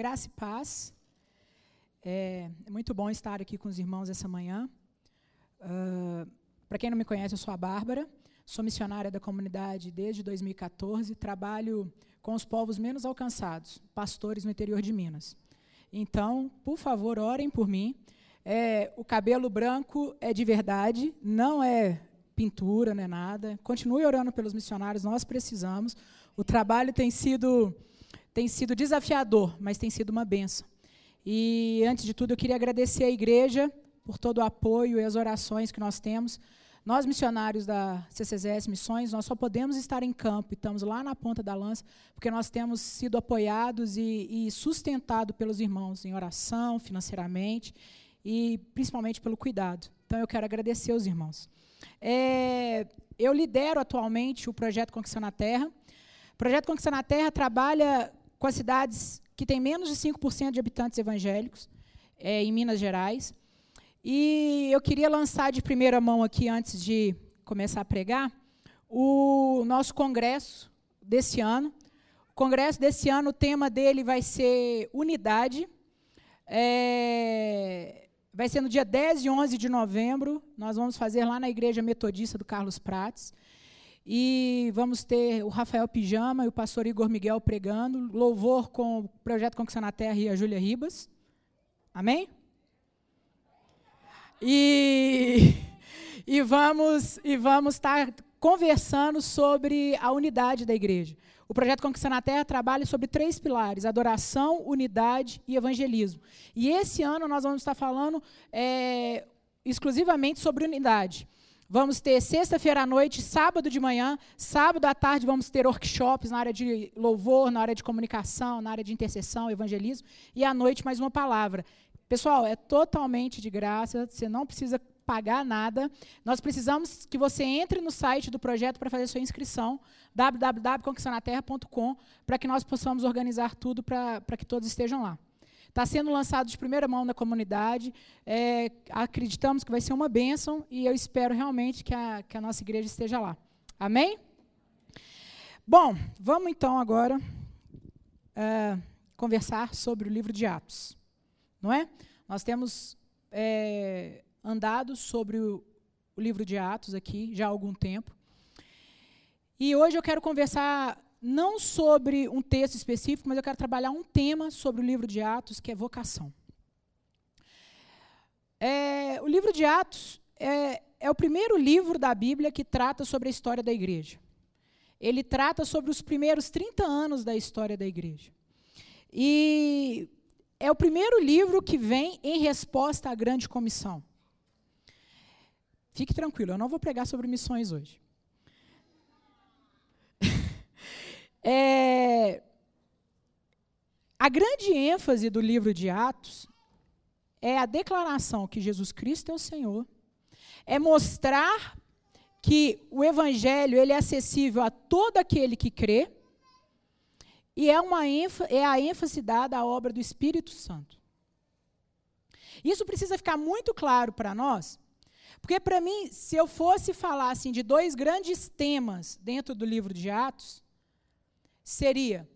Graça e paz. É, é, muito bom estar aqui com os irmãos essa manhã. Uh, Para quem não me conhece, eu sou a Bárbara, sou missionária da comunidade desde 2014, trabalho com os povos menos alcançados, pastores no interior de Minas. Então, por favor, orem por mim. É, o cabelo branco é de verdade, não é pintura, não é nada. Continue orando pelos missionários, nós precisamos. O trabalho tem sido tem sido desafiador, mas tem sido uma benção. E, antes de tudo, eu queria agradecer à igreja por todo o apoio e as orações que nós temos. Nós, missionários da CCZS Missões, nós só podemos estar em campo, e estamos lá na ponta da lança, porque nós temos sido apoiados e, e sustentados pelos irmãos em oração, financeiramente e principalmente pelo cuidado. Então, eu quero agradecer aos irmãos. É, eu lidero atualmente o projeto Conquistando a Terra. O projeto Conquistando a Terra trabalha com as cidades que têm menos de 5% de habitantes evangélicos, é, em Minas Gerais. E eu queria lançar de primeira mão aqui, antes de começar a pregar, o nosso congresso desse ano. O congresso desse ano, o tema dele vai ser unidade. É, vai ser no dia 10 e 11 de novembro. Nós vamos fazer lá na Igreja Metodista do Carlos Prates. E vamos ter o Rafael Pijama e o pastor Igor Miguel pregando, louvor com o Projeto Conquistando a Terra e a Júlia Ribas. Amém? E, e vamos e vamos estar conversando sobre a unidade da igreja. O projeto Conquistando a Terra trabalha sobre três pilares: adoração, unidade e evangelismo. E esse ano nós vamos estar falando é, exclusivamente sobre unidade. Vamos ter sexta-feira à noite, sábado de manhã, sábado à tarde vamos ter workshops na área de louvor, na área de comunicação, na área de intercessão, evangelismo, e à noite mais uma palavra. Pessoal, é totalmente de graça, você não precisa pagar nada. Nós precisamos que você entre no site do projeto para fazer sua inscrição, www.conquistanaterra.com, para que nós possamos organizar tudo para que todos estejam lá. Está sendo lançado de primeira mão na comunidade. É, acreditamos que vai ser uma bênção e eu espero realmente que a, que a nossa igreja esteja lá. Amém? Bom, vamos então agora é, conversar sobre o livro de Atos. Não é? Nós temos é, andado sobre o, o livro de Atos aqui já há algum tempo. E hoje eu quero conversar não sobre um texto específico, mas eu quero trabalhar um tema sobre o livro de Atos, que é vocação. É, o livro de Atos é, é o primeiro livro da Bíblia que trata sobre a história da igreja. Ele trata sobre os primeiros 30 anos da história da igreja. E é o primeiro livro que vem em resposta à grande comissão. Fique tranquilo, eu não vou pregar sobre missões hoje. É, a grande ênfase do livro de Atos é a declaração que Jesus Cristo é o Senhor, é mostrar que o evangelho ele é acessível a todo aquele que crê, e é, uma é a ênfase dada à obra do Espírito Santo. Isso precisa ficar muito claro para nós, porque para mim, se eu fosse falar assim, de dois grandes temas dentro do livro de Atos, seria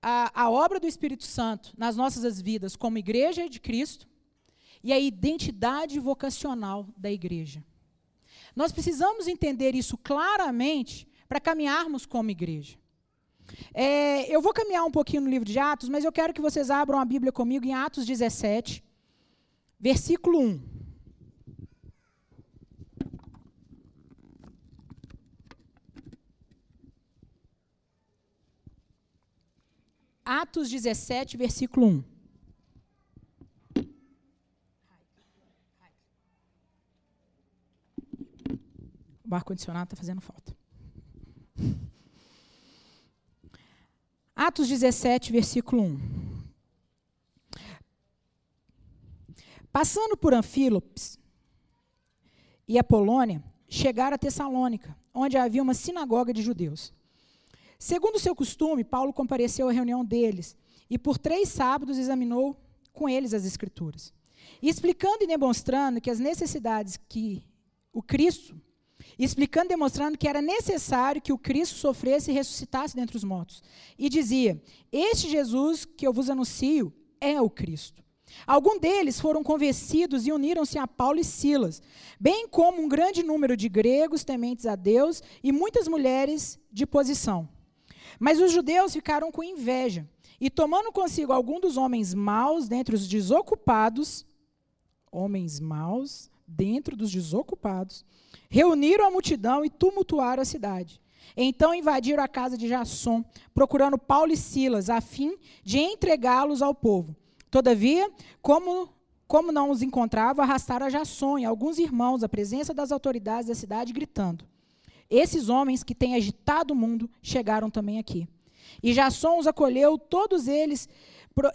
a, a obra do Espírito Santo nas nossas vidas como igreja de Cristo e a identidade vocacional da igreja. Nós precisamos entender isso claramente para caminharmos como igreja. É, eu vou caminhar um pouquinho no livro de Atos, mas eu quero que vocês abram a Bíblia comigo em Atos 17, versículo 1. Atos 17, versículo 1. O ar-condicionado está fazendo falta. Atos 17, versículo 1. Passando por Anfílopes e Apolônia, chegaram a Tessalônica, onde havia uma sinagoga de judeus. Segundo seu costume, Paulo compareceu à reunião deles e por três sábados examinou com eles as Escrituras. Explicando e demonstrando que as necessidades que o Cristo explicando e demonstrando que era necessário que o Cristo sofresse e ressuscitasse dentre os mortos. E dizia: Este Jesus que eu vos anuncio é o Cristo. Alguns deles foram convencidos e uniram-se a Paulo e Silas, bem como um grande número de gregos tementes a Deus e muitas mulheres de posição. Mas os judeus ficaram com inveja e, tomando consigo algum dos homens maus dentre os desocupados, homens maus dentro dos desocupados, reuniram a multidão e tumultuaram a cidade. Então invadiram a casa de Jasson, procurando Paulo e Silas, a fim de entregá-los ao povo. Todavia, como, como não os encontravam, arrastaram a Jasson e alguns irmãos à presença das autoridades da cidade, gritando: Esses homens que têm agitado o mundo chegaram também aqui. E Jasson os acolheu, todos eles,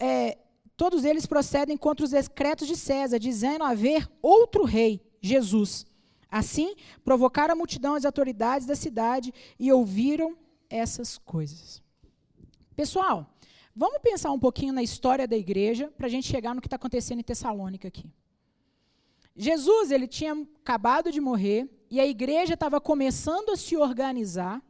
é, todos eles procedem contra os decretos de César, dizendo haver outro rei, Jesus. Assim, provocaram a multidão as autoridades da cidade e ouviram essas coisas. Pessoal, Vamos pensar um pouquinho na história da igreja para a gente chegar no que está acontecendo em Tessalônica aqui. Jesus ele tinha acabado de morrer e a igreja estava começando a se organizar.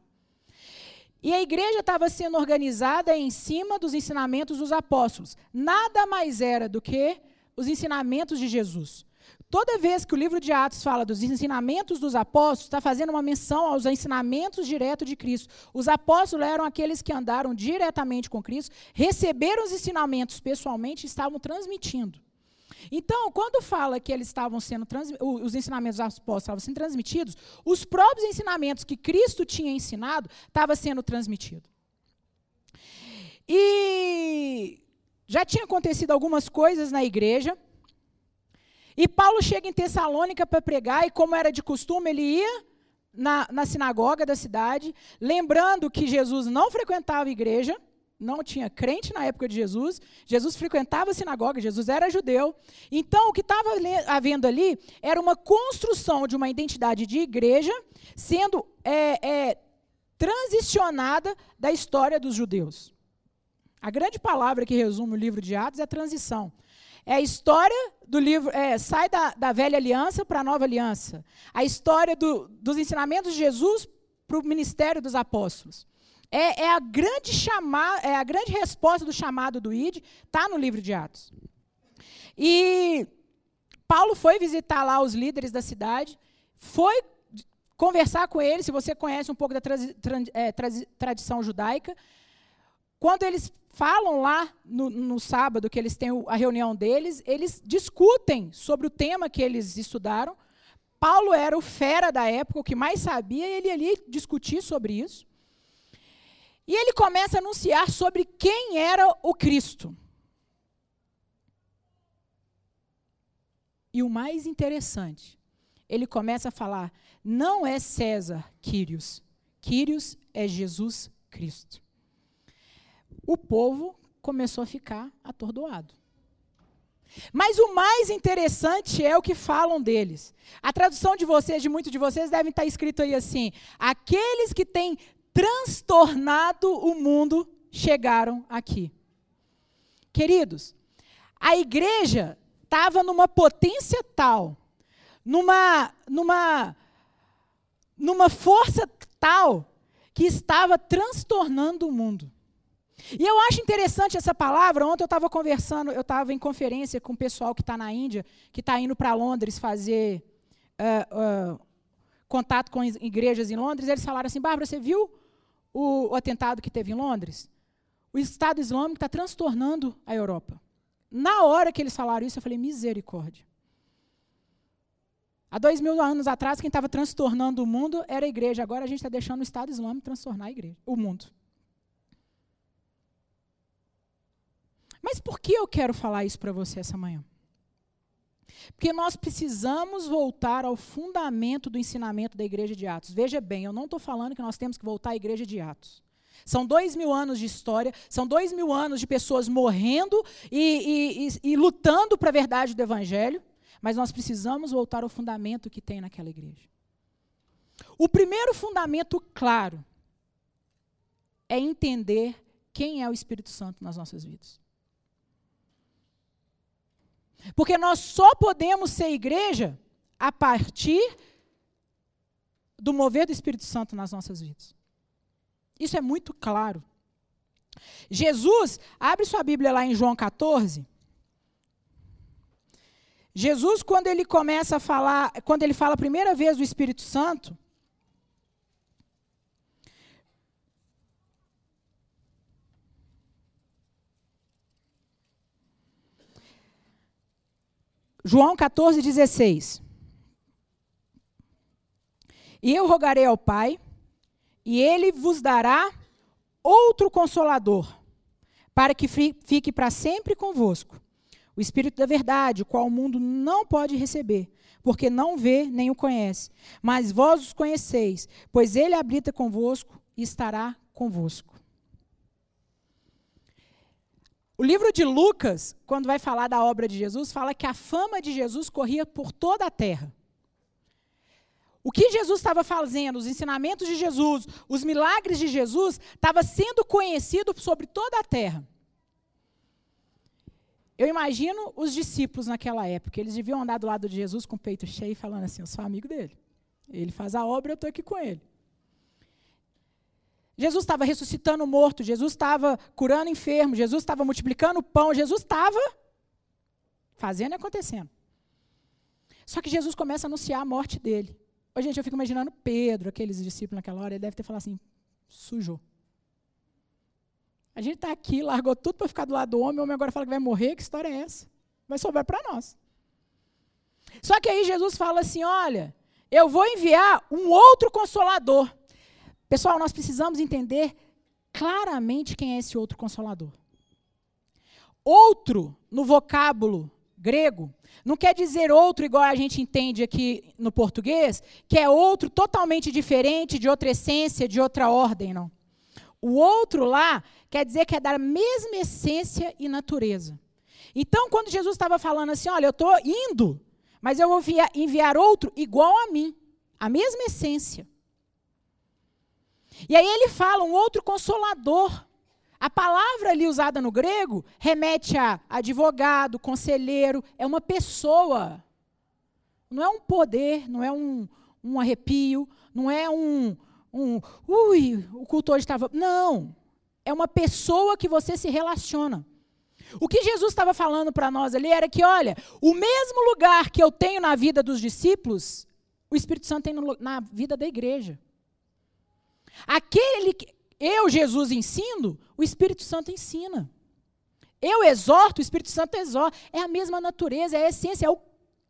E a igreja estava sendo organizada em cima dos ensinamentos dos apóstolos. Nada mais era do que os ensinamentos de Jesus. Toda vez que o livro de Atos fala dos ensinamentos dos apóstolos, está fazendo uma menção aos ensinamentos diretos de Cristo. Os apóstolos eram aqueles que andaram diretamente com Cristo, receberam os ensinamentos pessoalmente e estavam transmitindo. Então, quando fala que eles estavam sendo os ensinamentos dos apóstolos estavam sendo transmitidos, os próprios ensinamentos que Cristo tinha ensinado estavam sendo transmitidos. E já tinha acontecido algumas coisas na igreja. E Paulo chega em Tessalônica para pregar, e como era de costume, ele ia na, na sinagoga da cidade, lembrando que Jesus não frequentava a igreja, não tinha crente na época de Jesus, Jesus frequentava a sinagoga, Jesus era judeu. Então, o que estava havendo ali era uma construção de uma identidade de igreja sendo é, é, transicionada da história dos judeus. A grande palavra que resume o livro de Atos é transição. É a história do livro, é, sai da, da velha aliança para a nova aliança. A história do, dos ensinamentos de Jesus para o ministério dos apóstolos. É, é, a grande chamar, é a grande resposta do chamado do ID, está no livro de Atos. E Paulo foi visitar lá os líderes da cidade, foi conversar com eles, se você conhece um pouco da é, tradição judaica, quando eles falam lá no, no, sábado, que eles têm a reunião deles, eles discutem sobre o tema que eles estudaram. Paulo era o fera da época, o que mais sabia, e ele ali discutir sobre isso. E ele começa a anunciar sobre quem era o Cristo. E o mais interessante, ele começa a falar: não é César Quírios, Quírios é Jesus Cristo o povo começou a ficar atordoado. Mas o mais interessante é o que falam deles. A tradução de vocês, de muitos de vocês, deve estar escrito aí assim: aqueles que têm transtornado o mundo chegaram aqui. Queridos, a igreja estava numa potência tal, numa, numa, numa força tal, que estava transtornando o mundo. E eu acho interessante essa palavra. Ontem eu estava conversando, eu estava em conferência com o pessoal que está na Índia, que está indo para Londres fazer uh, uh, contato com igrejas em Londres. Eles falaram assim: Bárbara, você viu o, o atentado que teve em Londres? O Estado Islâmico está transtornando a Europa. Na hora que eles falaram isso, eu falei: misericórdia. Há dois mil anos atrás, quem estava transtornando o mundo era a igreja. Agora a gente está deixando o Estado Islâmico transtornar a igreja, o mundo. Mas por que eu quero falar isso para você essa manhã? Porque nós precisamos voltar ao fundamento do ensinamento da igreja de Atos. Veja bem, eu não estou falando que nós temos que voltar à igreja de Atos. São dois mil anos de história, são dois mil anos de pessoas morrendo e, e, e, e lutando para a verdade do Evangelho, mas nós precisamos voltar ao fundamento que tem naquela igreja. O primeiro fundamento claro é entender quem é o Espírito Santo nas nossas vidas. Porque nós só podemos ser igreja a partir do mover do Espírito Santo nas nossas vidas. Isso é muito claro. Jesus, abre sua Bíblia lá em João 14. Jesus, quando ele começa a falar, quando ele fala a primeira vez do Espírito Santo, João 14, 16. E eu rogarei ao Pai, e ele vos dará outro consolador, para que fique para sempre convosco. O Espírito da Verdade, o qual o mundo não pode receber, porque não vê nem o conhece. Mas vós os conheceis, pois ele habita convosco e estará convosco. O livro de Lucas, quando vai falar da obra de Jesus, fala que a fama de Jesus corria por toda a terra. O que Jesus estava fazendo, os ensinamentos de Jesus, os milagres de Jesus, estava sendo conhecido sobre toda a terra. Eu imagino os discípulos naquela época, eles deviam andar do lado de Jesus com o peito cheio, falando assim: Eu sou amigo dele. Ele faz a obra, eu estou aqui com ele. Jesus estava ressuscitando morto, Jesus estava curando enfermo, Jesus estava multiplicando o pão, Jesus estava fazendo e acontecendo. Só que Jesus começa a anunciar a morte dele. Ô, gente, eu fico imaginando Pedro, aqueles discípulos naquela hora, ele deve ter falado assim: sujou. A gente está aqui, largou tudo para ficar do lado do homem, o homem agora fala que vai morrer, que história é essa? Vai sobrar para nós. Só que aí Jesus fala assim: olha, eu vou enviar um outro consolador. Pessoal, nós precisamos entender claramente quem é esse outro consolador. Outro, no vocábulo grego, não quer dizer outro igual a gente entende aqui no português, que é outro totalmente diferente, de outra essência, de outra ordem, não. O outro lá quer dizer que é da mesma essência e natureza. Então, quando Jesus estava falando assim, olha, eu estou indo, mas eu vou enviar outro igual a mim, a mesma essência. E aí ele fala um outro consolador. A palavra ali usada no grego remete a advogado, conselheiro, é uma pessoa. Não é um poder, não é um, um arrepio, não é um, um. Ui, o culto hoje estava. Não. É uma pessoa que você se relaciona. O que Jesus estava falando para nós ali era que, olha, o mesmo lugar que eu tenho na vida dos discípulos, o Espírito Santo tem no, na vida da igreja. Aquele que eu, Jesus, ensino, o Espírito Santo ensina. Eu exorto, o Espírito Santo exorta. É a mesma natureza, é a essência, é, o,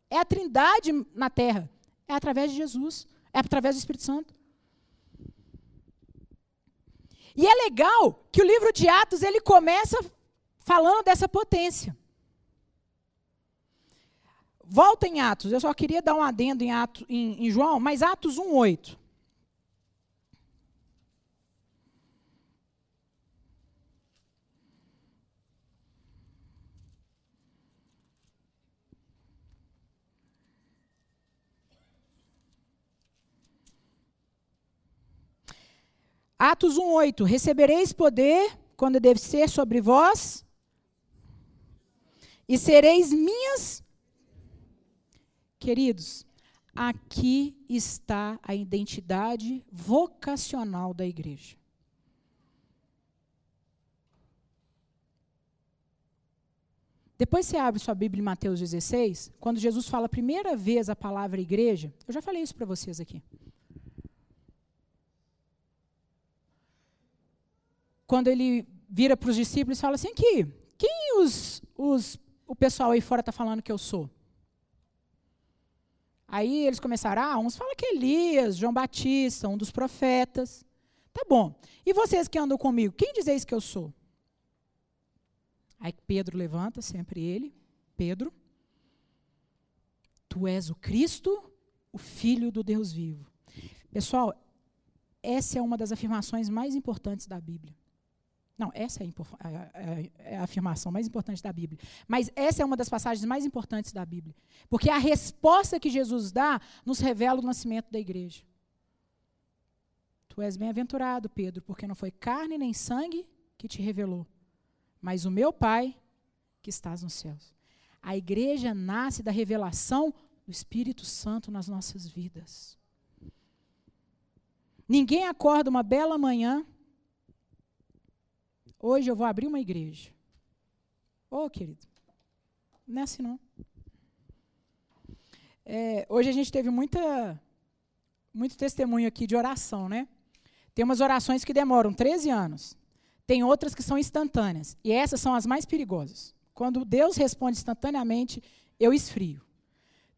é a trindade na terra. É através de Jesus, é através do Espírito Santo. E é legal que o livro de Atos ele começa falando dessa potência. Volta em Atos, eu só queria dar um adendo em, Atos, em, em João, mas Atos 1,8. Atos 1:8 Recebereis poder quando descer sobre vós e sereis minhas Queridos, aqui está a identidade vocacional da igreja. Depois você abre sua Bíblia em Mateus 16, quando Jesus fala a primeira vez a palavra igreja, eu já falei isso para vocês aqui. Quando ele vira para os discípulos e fala assim: aqui, quem os, os, o pessoal aí fora está falando que eu sou? Aí eles começaram, ah, uns falam que é Elias, João Batista, um dos profetas. Tá bom. E vocês que andam comigo, quem dizeis que eu sou? Aí Pedro levanta, sempre ele, Pedro. Tu és o Cristo, o Filho do Deus vivo. Pessoal, essa é uma das afirmações mais importantes da Bíblia. Não, essa é a, é a, afirmação mais importante da Bíblia. Mas essa é uma das passagens mais importantes da Bíblia. Porque a resposta que Jesus dá nos revela o nascimento da igreja. Tu és bem-aventurado, Pedro, porque não foi carne nem sangue que te revelou, mas o meu Pai que estás nos céus. A igreja nasce da revelação do Espírito Santo nas nossas vidas. Ninguém acorda uma bela manhã. Hoje eu vou abrir uma igreja. Ô, oh, querido, não é assim não. É, hoje a gente teve muita, muito testemunho aqui de oração, né? Tem umas orações que demoram 13 anos. Tem outras que são instantâneas. E essas são as mais perigosas. Quando Deus responde instantaneamente, eu esfrio.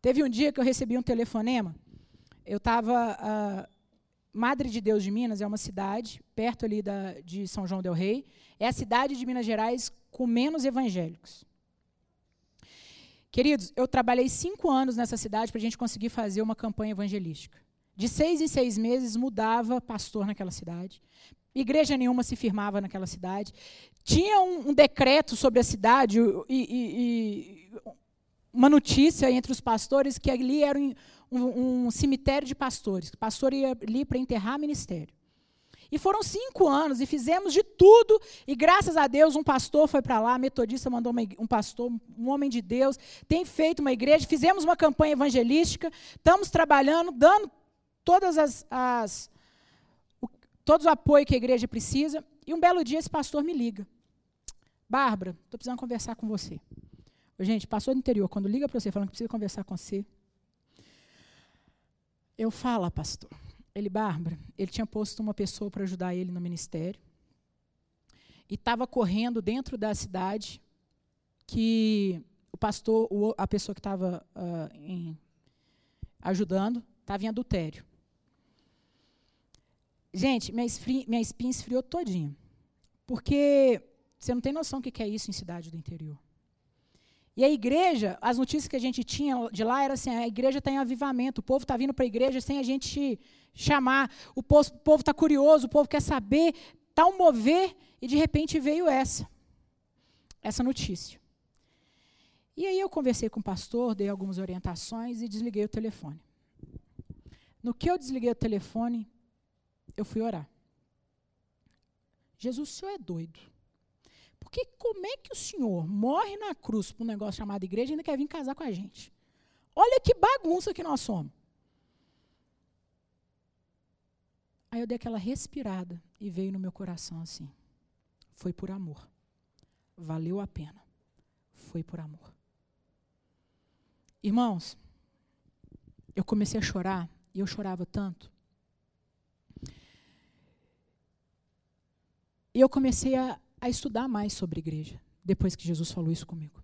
Teve um dia que eu recebi um telefonema. Eu estava. Uh, Madre de Deus de Minas é uma cidade perto ali da, de São João del Rei. É a cidade de Minas Gerais com menos evangélicos. Queridos, eu trabalhei cinco anos nessa cidade para a gente conseguir fazer uma campanha evangelística. De seis em seis meses mudava pastor naquela cidade. Igreja nenhuma se firmava naquela cidade. Tinha um, um decreto sobre a cidade e, e, e, uma notícia entre os pastores que ali era um, um, um cemitério de pastores. O pastor ia ali para enterrar ministério. E foram cinco anos e fizemos de tudo. E graças a Deus, um pastor foi para lá, metodista mandou uma, um pastor, um homem de Deus, tem feito uma igreja. Fizemos uma campanha evangelística, estamos trabalhando, dando todas as, as o, todo o apoio que a igreja precisa. E um belo dia esse pastor me liga. Bárbara, estou precisando conversar com você. Gente, pastor do interior, quando liga para você falando que precisa conversar com você, eu falo, pastor. Ele, Bárbara, ele tinha posto uma pessoa para ajudar ele no ministério. E estava correndo dentro da cidade que o pastor, a pessoa que estava uh, ajudando, estava em adultério. Gente, minha, esfri, minha espinha esfriou todinha. Porque você não tem noção o que é isso em cidade do interior. E a igreja, as notícias que a gente tinha de lá era assim: a igreja está em avivamento, o povo está vindo para a igreja sem a gente chamar, o povo está curioso, o povo quer saber, está um mover, e de repente veio essa, essa notícia. E aí eu conversei com o pastor, dei algumas orientações e desliguei o telefone. No que eu desliguei o telefone, eu fui orar. Jesus, o senhor é doido. Porque como é que o senhor morre na cruz por um negócio chamado igreja e ainda quer vir casar com a gente? Olha que bagunça que nós somos. Aí eu dei aquela respirada e veio no meu coração assim. Foi por amor. Valeu a pena. Foi por amor. Irmãos, eu comecei a chorar e eu chorava tanto. E eu comecei a, a estudar mais sobre igreja, depois que Jesus falou isso comigo.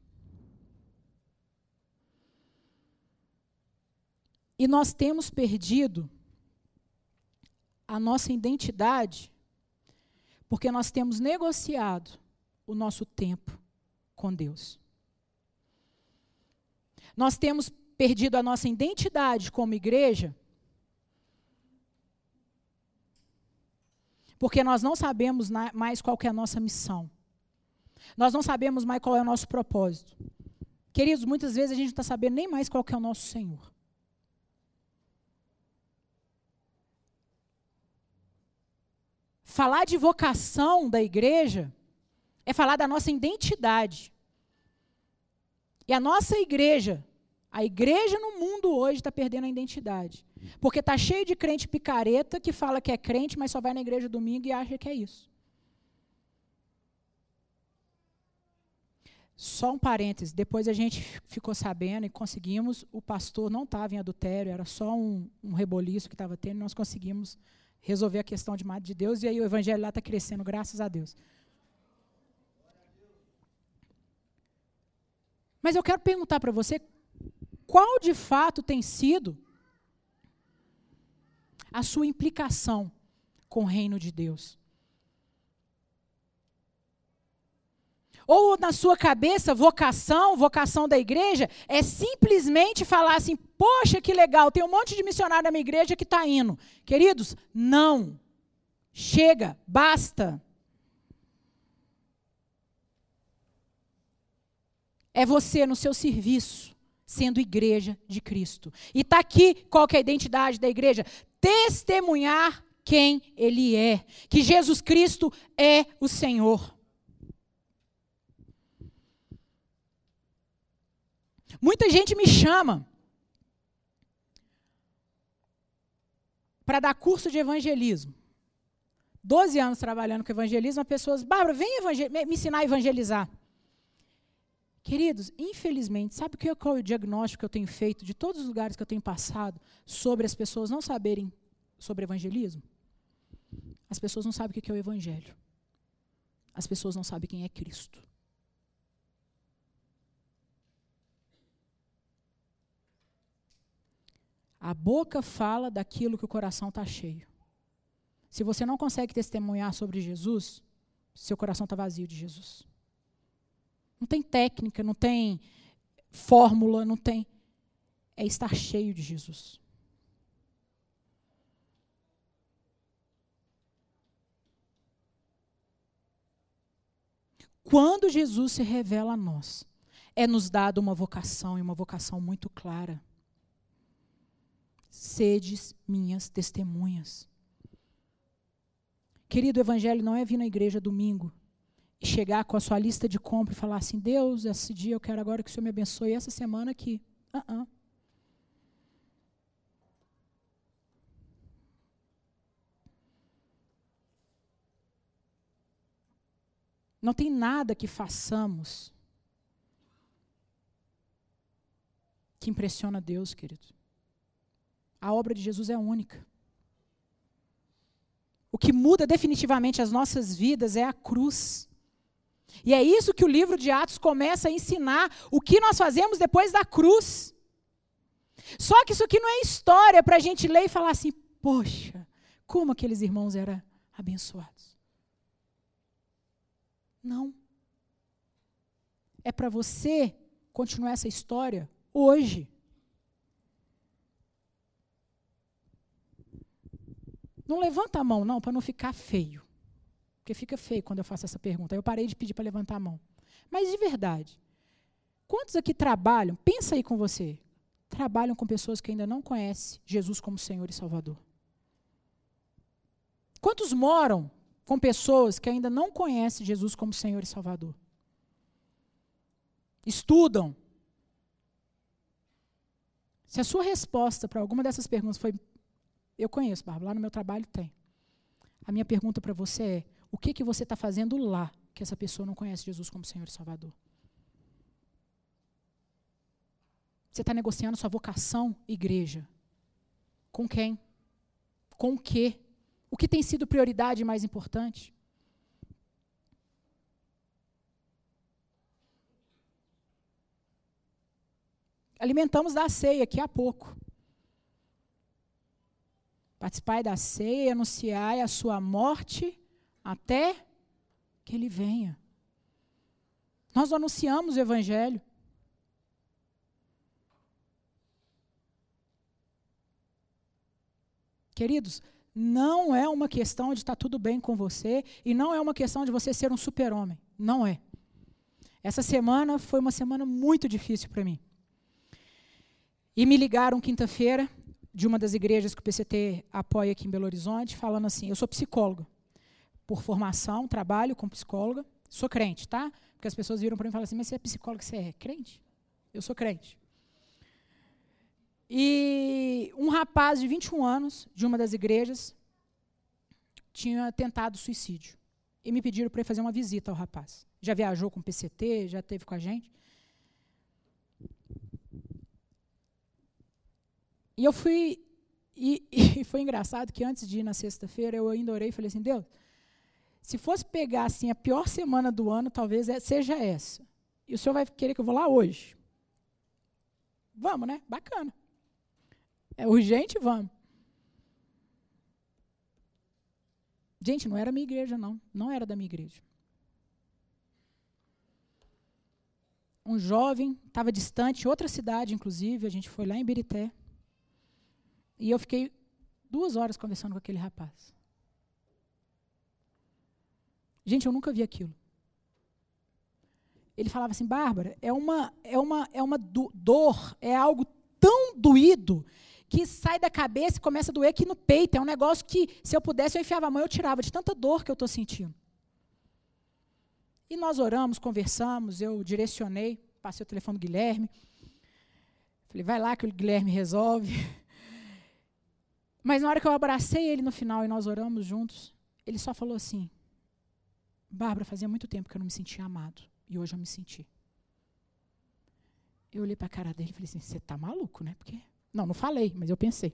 E nós temos perdido a nossa identidade porque nós temos negociado o nosso tempo com Deus. Nós temos perdido a nossa identidade como igreja porque nós não sabemos mais qual é a nossa missão. Nós não sabemos mais qual é o nosso propósito. Queridos, muitas vezes a gente não está sabendo nem mais qual é o nosso Senhor. Falar de vocação da igreja é falar da nossa identidade. E a nossa igreja, a igreja no mundo hoje está perdendo a identidade. Porque está cheio de crente picareta que fala que é crente, mas só vai na igreja domingo e acha que é isso. Só um parênteses, depois a gente ficou sabendo e conseguimos, o pastor não estava em adultério, era só um, um reboliço que estava tendo, nós conseguimos resolver a questão de de Deus, e aí o evangelho lá está crescendo, graças a Deus. Mas eu quero perguntar para você, qual de fato tem sido a sua implicação com o reino de Deus. Ou na sua cabeça, vocação, vocação da igreja, é simplesmente falar assim: poxa, que legal, tem um monte de missionário na minha igreja que está indo. Queridos, não. Chega, basta. É você no seu serviço, sendo igreja de Cristo. E está aqui qual é a identidade da igreja testemunhar quem Ele é, que Jesus Cristo é o Senhor. Muita gente me chama para dar curso de evangelismo. 12 anos trabalhando com evangelismo, as pessoas, Bárbara, vem me ensinar a evangelizar. Queridos, infelizmente, sabe é qual é o diagnóstico que eu tenho feito de todos os lugares que eu tenho passado sobre as pessoas não saberem sobre evangelismo? As pessoas não sabem o que é o evangelho. As pessoas não sabem quem é Cristo. A boca fala daquilo que o coração está cheio. Se você não consegue testemunhar sobre Jesus, seu coração está vazio de Jesus. Não tem técnica, não tem fórmula, não tem. É estar cheio de Jesus. Quando Jesus se revela a nós, é nos dado uma vocação e uma vocação muito clara sedes minhas testemunhas. Querido, o evangelho não é vir na igreja domingo chegar com a sua lista de compra e falar assim: Deus, esse dia eu quero agora que o Senhor me abençoe, essa semana aqui. Uh -uh. Não tem nada que façamos que impressiona Deus, querido. A obra de Jesus é única. O que muda definitivamente as nossas vidas é a cruz. E é isso que o livro de Atos começa a ensinar, o que nós fazemos depois da cruz. Só que isso aqui não é história para a gente ler e falar assim, poxa, como aqueles irmãos eram abençoados. Não. É para você continuar essa história hoje. Não levanta a mão, não, para não ficar feio. Porque fica feio quando eu faço essa pergunta. Aí eu parei de pedir para levantar a mão. Mas de verdade, quantos aqui trabalham, pensa aí com você, trabalham com pessoas que ainda não conhecem Jesus como Senhor e Salvador? Quantos moram com pessoas que ainda não conhecem Jesus como Senhor e Salvador? Estudam. Se a sua resposta para alguma dessas perguntas foi eu conheço, Bárbara, lá no meu trabalho tem. A minha pergunta para você é: o que, que você está fazendo lá que essa pessoa não conhece Jesus como Senhor e Salvador? Você está negociando sua vocação, igreja. Com quem? Com o quê? O que tem sido prioridade mais importante? Alimentamos da ceia aqui há pouco. Participai da ceia e anunciai a sua morte até que ele venha. Nós anunciamos o Evangelho. Queridos, não é uma questão de estar tudo bem com você e não é uma questão de você ser um super-homem. Não é. Essa semana foi uma semana muito difícil para mim. E me ligaram quinta-feira de uma das igrejas que o PCT apoia aqui em Belo Horizonte, falando assim: eu sou psicóloga por formação, trabalho com psicóloga, sou crente, tá? Porque as pessoas viram para mim e falaram assim: mas você é psicóloga, você é crente? Eu sou crente. E um rapaz de 21 anos, de uma das igrejas, tinha tentado suicídio. E me pediram para fazer uma visita ao rapaz. Já viajou com o PCT, já teve com a gente. E eu fui. E, e, foi engraçado que antes de ir na sexta-feira, eu ainda orei e falei assim: Deus, se fosse pegar assim, a pior semana do ano, talvez é, seja essa. E o senhor vai querer que eu vou lá hoje? Vamos, né? Bacana. É urgente, vamos. Gente, não era minha igreja, não. Não era da minha igreja. Um jovem, estava distante, outra cidade, inclusive, a gente foi lá em Birité. E eu fiquei duas horas conversando com aquele rapaz. Gente, eu nunca vi aquilo. Ele falava assim, Bárbara, é uma, é uma, é uma do, dor, é algo tão doído que sai da cabeça e começa a doer aqui no peito. É um negócio que, se eu pudesse, eu enfiava a mão e eu tirava de tanta dor que eu estou sentindo. E nós oramos, conversamos, eu direcionei, passei o telefone do Guilherme. Falei, vai lá que o Guilherme resolve. Mas na hora que eu abracei ele no final e nós oramos juntos, ele só falou assim: Bárbara, fazia muito tempo que eu não me sentia amado. E hoje eu me senti. Eu olhei para a cara dele e falei assim: Você está maluco, né? Porque. Não, não falei, mas eu pensei.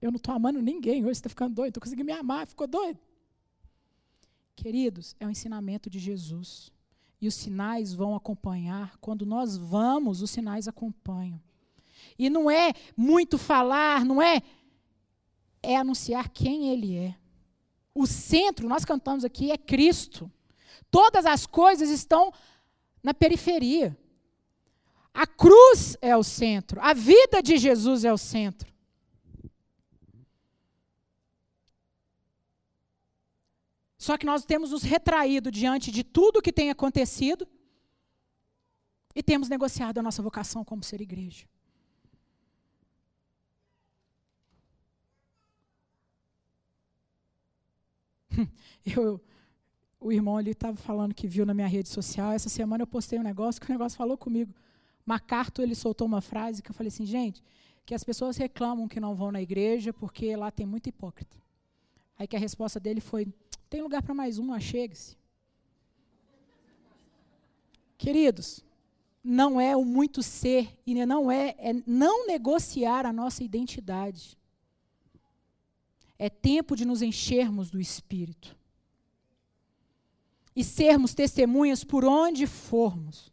Eu não estou amando ninguém hoje, você está ficando doido, estou conseguindo me amar, ficou doido. Queridos, é o ensinamento de Jesus. E os sinais vão acompanhar. Quando nós vamos, os sinais acompanham. E não é muito falar, não é. É anunciar quem Ele é. O centro, nós cantamos aqui, é Cristo. Todas as coisas estão na periferia. A cruz é o centro, a vida de Jesus é o centro. Só que nós temos nos retraído diante de tudo que tem acontecido e temos negociado a nossa vocação como ser igreja. Eu, o irmão ali estava falando que viu na minha rede social. Essa semana eu postei um negócio que o negócio falou comigo. MacArthur ele soltou uma frase que eu falei assim, gente, que as pessoas reclamam que não vão na igreja porque lá tem muito hipócrita. Aí que a resposta dele foi: tem lugar para mais um, achegue-se. Queridos, não é o muito ser e não é, é não negociar a nossa identidade. É tempo de nos enchermos do Espírito e sermos testemunhas por onde formos.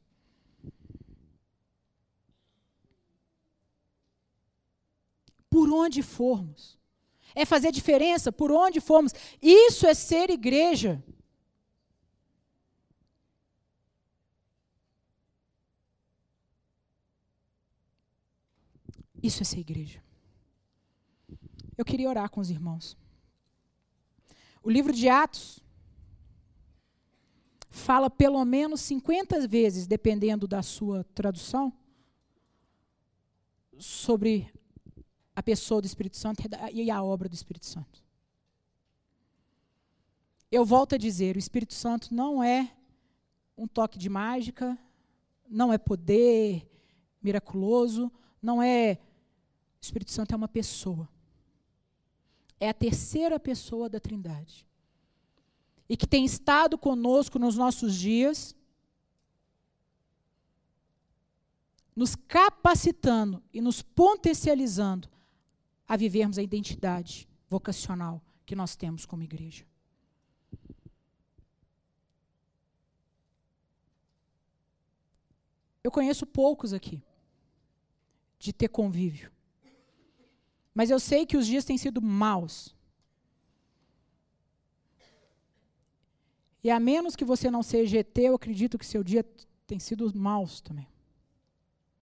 Por onde formos. É fazer diferença por onde formos. Isso é ser igreja. Isso é ser igreja. Eu queria orar com os irmãos. O livro de Atos fala pelo menos 50 vezes, dependendo da sua tradução, sobre a pessoa do Espírito Santo e a obra do Espírito Santo. Eu volto a dizer: o Espírito Santo não é um toque de mágica, não é poder miraculoso, não é. O Espírito Santo é uma pessoa é a terceira pessoa da Trindade. E que tem estado conosco nos nossos dias, nos capacitando e nos potencializando a vivermos a identidade vocacional que nós temos como igreja. Eu conheço poucos aqui de ter convívio. Mas eu sei que os dias têm sido maus. E a menos que você não seja ET, eu acredito que seu dia tem sido maus também.